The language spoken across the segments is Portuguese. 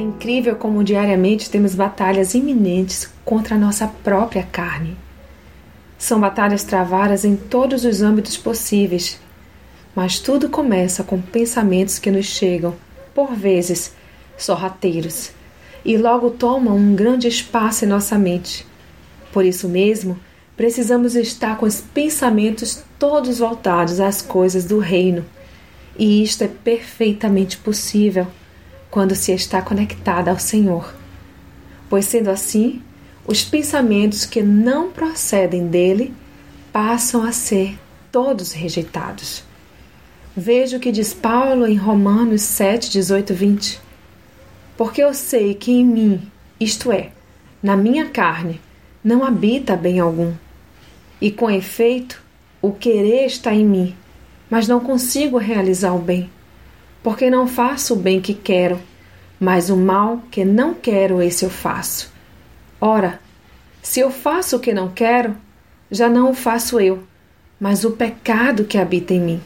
incrível como diariamente temos batalhas iminentes contra a nossa própria carne. São batalhas travadas em todos os âmbitos possíveis, mas tudo começa com pensamentos que nos chegam, por vezes, sorrateiros, e logo tomam um grande espaço em nossa mente. Por isso mesmo, precisamos estar com os pensamentos todos voltados às coisas do reino, e isto é perfeitamente possível quando se está conectada ao Senhor. Pois sendo assim, os pensamentos que não procedem dele passam a ser todos rejeitados. Veja o que diz Paulo em Romanos 7, 18, 20. Porque eu sei que em mim, isto é, na minha carne, não habita bem algum. E com efeito, o querer está em mim, mas não consigo realizar o bem porque não faço o bem que quero, mas o mal que não quero, esse eu faço. Ora, se eu faço o que não quero, já não o faço eu, mas o pecado que habita em mim.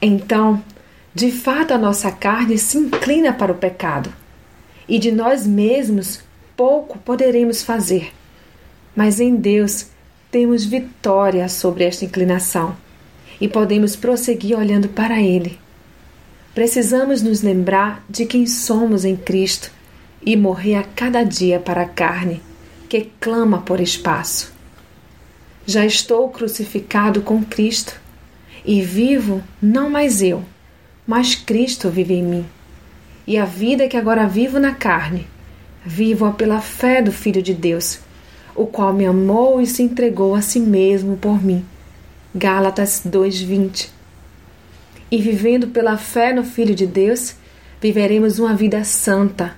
Então, de fato, a nossa carne se inclina para o pecado, e de nós mesmos pouco poderemos fazer. Mas em Deus temos vitória sobre esta inclinação e podemos prosseguir olhando para Ele Precisamos nos lembrar de quem somos em Cristo e morrer a cada dia para a carne, que clama por espaço. Já estou crucificado com Cristo e vivo não mais eu, mas Cristo vive em mim. E a vida que agora vivo na carne, vivo-a pela fé do Filho de Deus, o qual me amou e se entregou a si mesmo por mim. Gálatas 2:20 e vivendo pela fé no Filho de Deus, viveremos uma vida santa.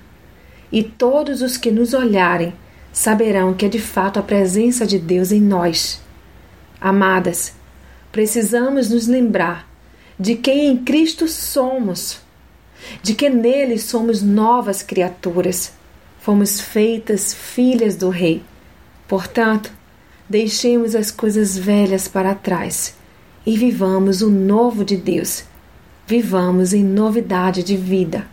E todos os que nos olharem saberão que é de fato a presença de Deus em nós. Amadas, precisamos nos lembrar de quem em Cristo somos, de que nele somos novas criaturas, fomos feitas filhas do Rei. Portanto, deixemos as coisas velhas para trás e vivamos o novo de Deus. Vivamos em novidade de vida.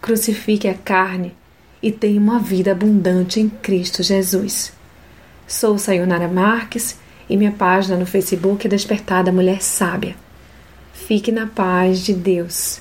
Crucifique a carne e tenha uma vida abundante em Cristo Jesus. Sou Sayonara Marques e minha página no Facebook é Despertada Mulher Sábia. Fique na paz de Deus.